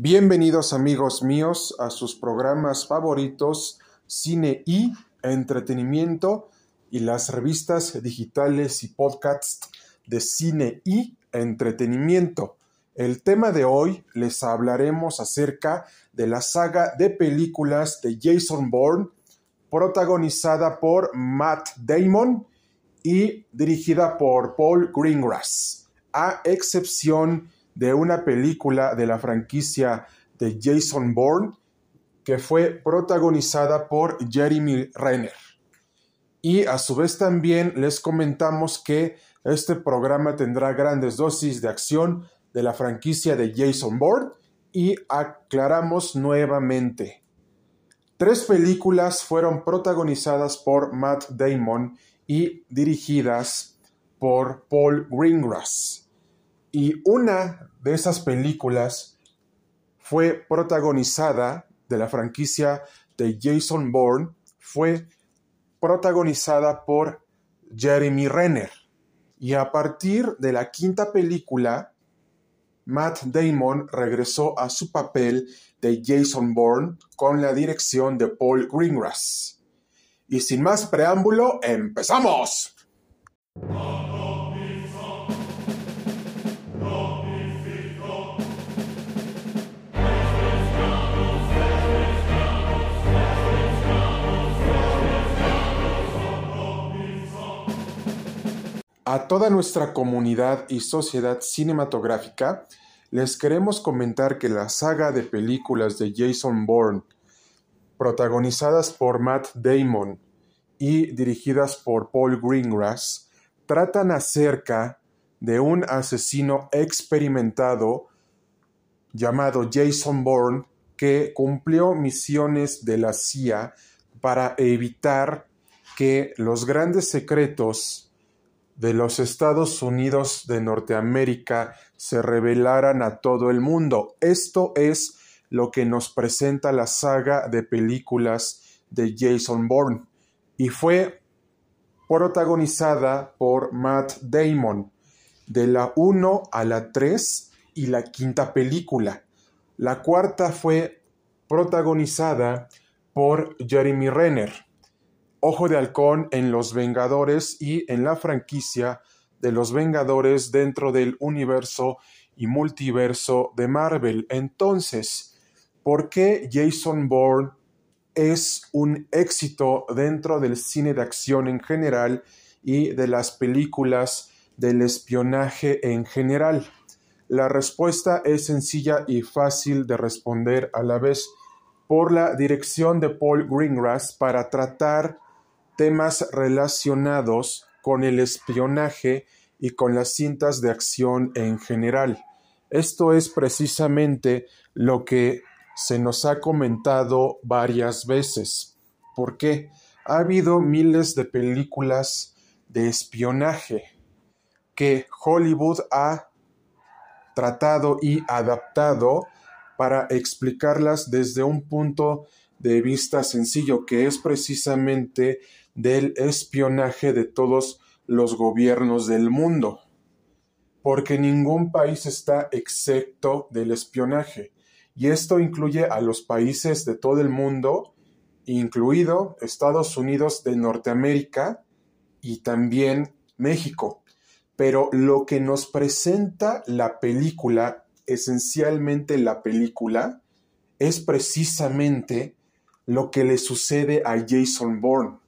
Bienvenidos amigos míos a sus programas favoritos Cine y Entretenimiento y las revistas digitales y podcasts de Cine y Entretenimiento. El tema de hoy les hablaremos acerca de la saga de películas de Jason Bourne protagonizada por Matt Damon y dirigida por Paul Greengrass, a excepción de una película de la franquicia de Jason Bourne que fue protagonizada por Jeremy Renner. Y a su vez también les comentamos que este programa tendrá grandes dosis de acción de la franquicia de Jason Bourne y aclaramos nuevamente. Tres películas fueron protagonizadas por Matt Damon y dirigidas por Paul Greengrass. Y una de esas películas fue protagonizada de la franquicia de Jason Bourne, fue protagonizada por Jeremy Renner. Y a partir de la quinta película, Matt Damon regresó a su papel de Jason Bourne con la dirección de Paul Greengrass. Y sin más preámbulo, empezamos. A toda nuestra comunidad y sociedad cinematográfica, les queremos comentar que la saga de películas de Jason Bourne protagonizadas por Matt Damon y dirigidas por Paul Greengrass, tratan acerca de un asesino experimentado llamado Jason Bourne que cumplió misiones de la CIA para evitar que los grandes secretos de los Estados Unidos de Norteamérica se revelaran a todo el mundo. Esto es lo que nos presenta la saga de películas de Jason Bourne y fue protagonizada por Matt Damon de la 1 a la 3 y la quinta película. La cuarta fue protagonizada por Jeremy Renner, Ojo de Halcón en Los Vengadores y en la franquicia de Los Vengadores dentro del universo y multiverso de Marvel. Entonces, por qué Jason Bourne es un éxito dentro del cine de acción en general y de las películas del espionaje en general. La respuesta es sencilla y fácil de responder a la vez por la dirección de Paul Greengrass para tratar temas relacionados con el espionaje y con las cintas de acción en general. Esto es precisamente lo que se nos ha comentado varias veces. ¿Por qué? Ha habido miles de películas de espionaje que Hollywood ha tratado y adaptado para explicarlas desde un punto de vista sencillo, que es precisamente del espionaje de todos los gobiernos del mundo, porque ningún país está excepto del espionaje. Y esto incluye a los países de todo el mundo, incluido Estados Unidos de Norteamérica y también México. Pero lo que nos presenta la película, esencialmente la película, es precisamente lo que le sucede a Jason Bourne,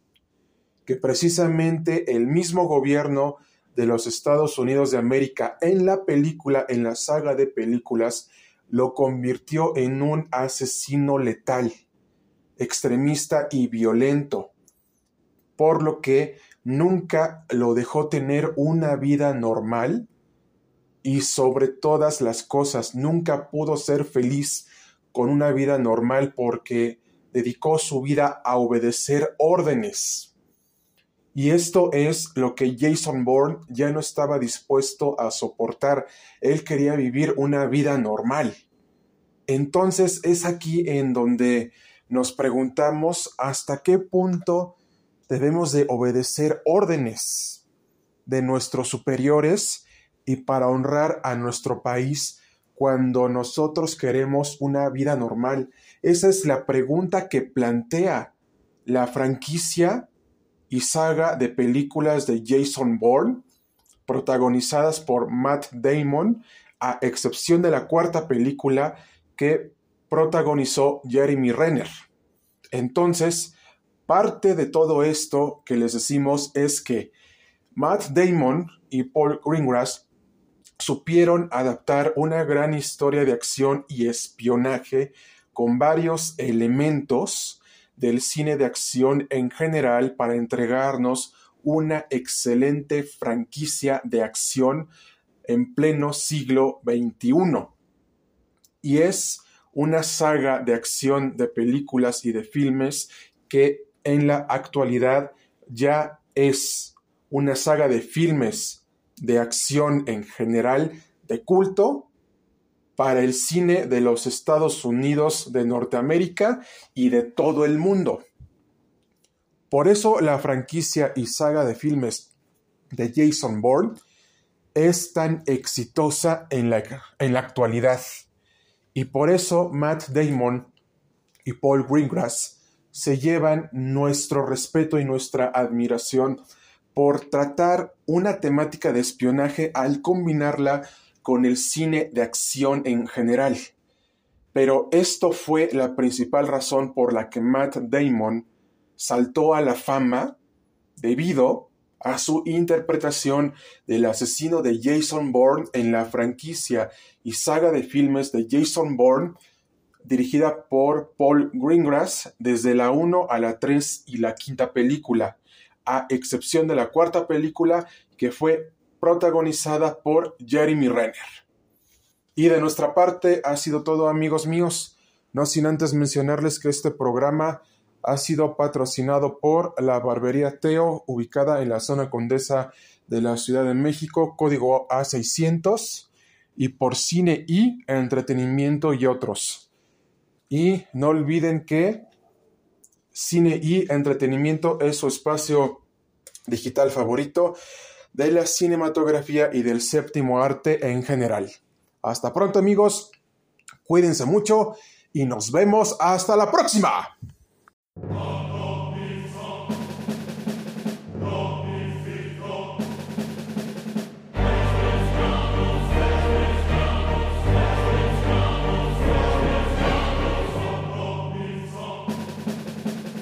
que precisamente el mismo gobierno de los Estados Unidos de América en la película, en la saga de películas, lo convirtió en un asesino letal, extremista y violento, por lo que nunca lo dejó tener una vida normal y sobre todas las cosas nunca pudo ser feliz con una vida normal porque dedicó su vida a obedecer órdenes. Y esto es lo que Jason Bourne ya no estaba dispuesto a soportar. Él quería vivir una vida normal. Entonces es aquí en donde nos preguntamos hasta qué punto debemos de obedecer órdenes de nuestros superiores y para honrar a nuestro país cuando nosotros queremos una vida normal? Esa es la pregunta que plantea la franquicia y saga de películas de Jason Bourne, protagonizadas por Matt Damon, a excepción de la cuarta película que protagonizó Jeremy Renner. Entonces, parte de todo esto que les decimos es que Matt Damon y Paul Greengrass supieron adaptar una gran historia de acción y espionaje con varios elementos del cine de acción en general para entregarnos una excelente franquicia de acción en pleno siglo XXI. Y es una saga de acción de películas y de filmes que en la actualidad ya es una saga de filmes de acción en general de culto para el cine de los Estados Unidos de Norteamérica y de todo el mundo. Por eso la franquicia y saga de filmes de Jason Bourne es tan exitosa en la, en la actualidad. Y por eso Matt Damon y Paul Greengrass se llevan nuestro respeto y nuestra admiración por tratar una temática de espionaje al combinarla con el cine de acción en general. Pero esto fue la principal razón por la que Matt Damon saltó a la fama debido a su interpretación del asesino de Jason Bourne en la franquicia y saga de filmes de Jason Bourne dirigida por Paul Greengrass desde la 1 a la 3 y la quinta película, a excepción de la cuarta película que fue protagonizada por Jeremy Renner. Y de nuestra parte ha sido todo amigos míos, no sin antes mencionarles que este programa ha sido patrocinado por la Barbería Teo, ubicada en la zona condesa de la Ciudad de México, código A600, y por Cine y Entretenimiento y otros. Y no olviden que Cine y Entretenimiento es su espacio digital favorito de la cinematografía y del séptimo arte en general. Hasta pronto amigos, cuídense mucho y nos vemos hasta la próxima.